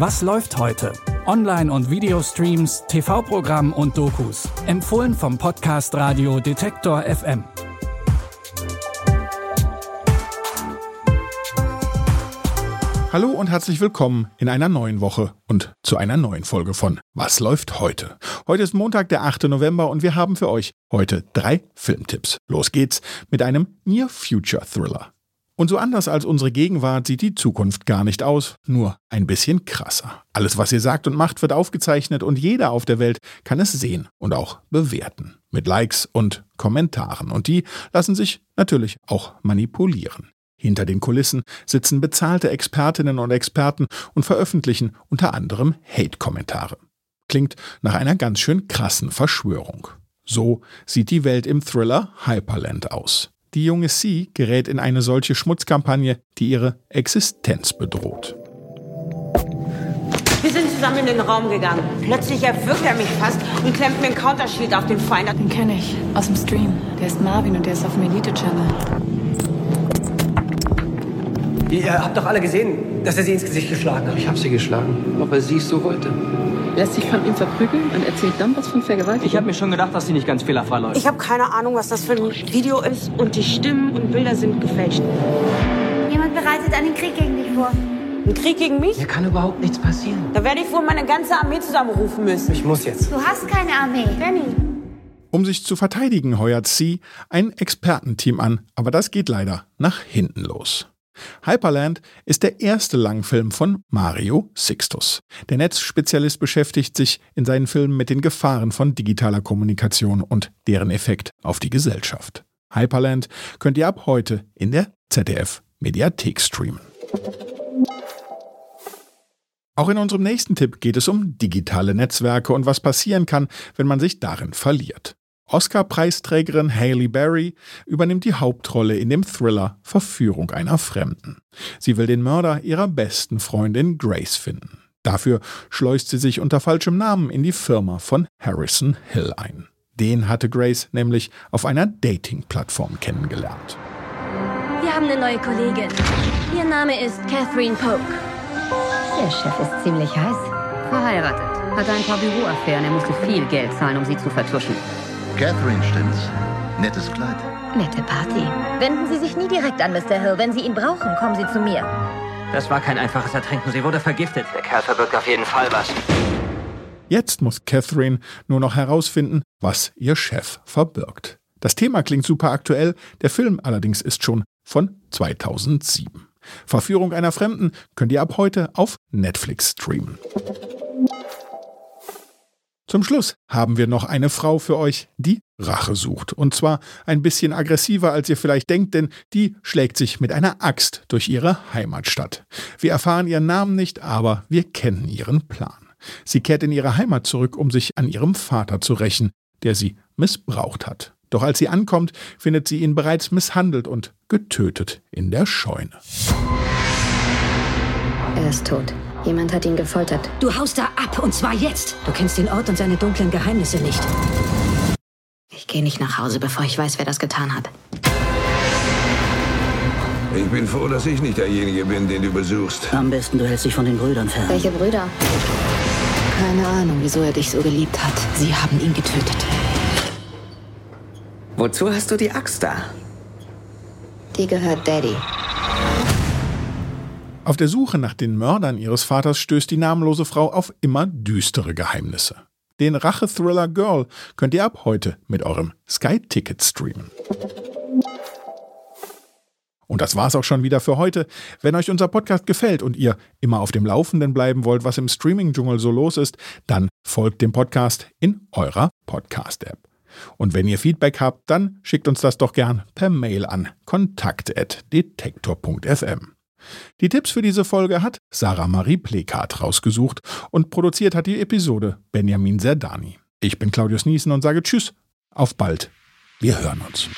Was läuft heute? Online- und Videostreams, TV-Programm und Dokus. Empfohlen vom Podcast Radio Detektor FM. Hallo und herzlich willkommen in einer neuen Woche und zu einer neuen Folge von Was läuft heute? Heute ist Montag, der 8. November und wir haben für euch heute drei Filmtipps. Los geht's mit einem Near Future Thriller. Und so anders als unsere Gegenwart sieht die Zukunft gar nicht aus, nur ein bisschen krasser. Alles, was ihr sagt und macht, wird aufgezeichnet und jeder auf der Welt kann es sehen und auch bewerten. Mit Likes und Kommentaren. Und die lassen sich natürlich auch manipulieren. Hinter den Kulissen sitzen bezahlte Expertinnen und Experten und veröffentlichen unter anderem Hate-Kommentare. Klingt nach einer ganz schön krassen Verschwörung. So sieht die Welt im Thriller Hyperland aus. Die junge C gerät in eine solche Schmutzkampagne, die ihre Existenz bedroht. Wir sind zusammen in den Raum gegangen. Plötzlich erwürgt er mich fast und klemmt mir ein Countershield auf den Feind. Den kenne ich aus dem Stream. Der ist Marvin und der ist auf dem Elite-Channel. Ihr habt doch alle gesehen, dass er sie ins Gesicht geschlagen hat. Ich habe sie geschlagen, ob er sie es so wollte. Lässt sich von ihm verprügeln und erzählt dann was von Vergewaltigung. Ich habe mir schon gedacht, dass sie nicht ganz fehlerfrei läuft. Ich habe keine Ahnung, was das für ein Video ist und die Stimmen und Bilder sind gefälscht. Jemand bereitet einen Krieg gegen dich vor. Ein Krieg gegen mich? Hier kann überhaupt nichts passieren. Da werde ich wohl meine ganze Armee zusammenrufen müssen. Ich muss jetzt. Du hast keine Armee. Danny. Um sich zu verteidigen, heuert C ein Expertenteam an, aber das geht leider nach hinten los. Hyperland ist der erste Langfilm von Mario Sixtus. Der Netzspezialist beschäftigt sich in seinen Filmen mit den Gefahren von digitaler Kommunikation und deren Effekt auf die Gesellschaft. Hyperland könnt ihr ab heute in der ZDF Mediathek streamen. Auch in unserem nächsten Tipp geht es um digitale Netzwerke und was passieren kann, wenn man sich darin verliert. Oscar-Preisträgerin Hailey Berry übernimmt die Hauptrolle in dem Thriller Verführung einer Fremden. Sie will den Mörder ihrer besten Freundin Grace finden. Dafür schleust sie sich unter falschem Namen in die Firma von Harrison Hill ein. Den hatte Grace nämlich auf einer Dating-Plattform kennengelernt. Wir haben eine neue Kollegin. Ihr Name ist Catherine Polk. Der Chef ist ziemlich heiß. Verheiratet. Hatte ein paar Büroaffären. Er musste viel Geld zahlen, um sie zu vertuschen. Catherine, stimmt's? Nettes Kleid. Nette Party. Wenden Sie sich nie direkt an Mr. Hill. Wenn Sie ihn brauchen, kommen Sie zu mir. Das war kein einfaches Ertrinken. Sie wurde vergiftet. Der Kerl verbirgt auf jeden Fall was. Jetzt muss Catherine nur noch herausfinden, was ihr Chef verbirgt. Das Thema klingt super aktuell, der Film allerdings ist schon von 2007. Verführung einer Fremden könnt ihr ab heute auf Netflix streamen. Zum Schluss haben wir noch eine Frau für euch, die Rache sucht. Und zwar ein bisschen aggressiver, als ihr vielleicht denkt, denn die schlägt sich mit einer Axt durch ihre Heimatstadt. Wir erfahren ihren Namen nicht, aber wir kennen ihren Plan. Sie kehrt in ihre Heimat zurück, um sich an ihrem Vater zu rächen, der sie missbraucht hat. Doch als sie ankommt, findet sie ihn bereits misshandelt und getötet in der Scheune. Er ist tot. Jemand hat ihn gefoltert. Du haust da ab, und zwar jetzt. Du kennst den Ort und seine dunklen Geheimnisse nicht. Ich gehe nicht nach Hause, bevor ich weiß, wer das getan hat. Ich bin froh, dass ich nicht derjenige bin, den du besuchst. Am besten, du hältst dich von den Brüdern fern. Welche Brüder? Keine Ahnung, wieso er dich so geliebt hat. Sie haben ihn getötet. Wozu hast du die Axt da? Die gehört Daddy. Auf der Suche nach den Mördern ihres Vaters stößt die namenlose Frau auf immer düstere Geheimnisse. Den Rache-Thriller Girl könnt ihr ab heute mit eurem Sky-Ticket streamen. Und das war's auch schon wieder für heute. Wenn euch unser Podcast gefällt und ihr immer auf dem Laufenden bleiben wollt, was im Streaming-Dschungel so los ist, dann folgt dem Podcast in eurer Podcast-App. Und wenn ihr Feedback habt, dann schickt uns das doch gern per Mail an kontakt.detektor.fm. Die Tipps für diese Folge hat Sarah Marie Plekat rausgesucht und produziert hat die Episode Benjamin Serdani. Ich bin Claudius Niesen und sage Tschüss, auf bald. Wir hören uns.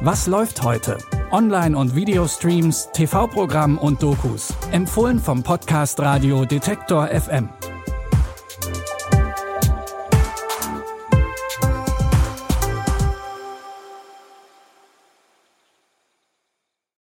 Was läuft heute? Online- und Videostreams, TV-Programm und Dokus. Empfohlen vom Podcast Radio Detektor FM.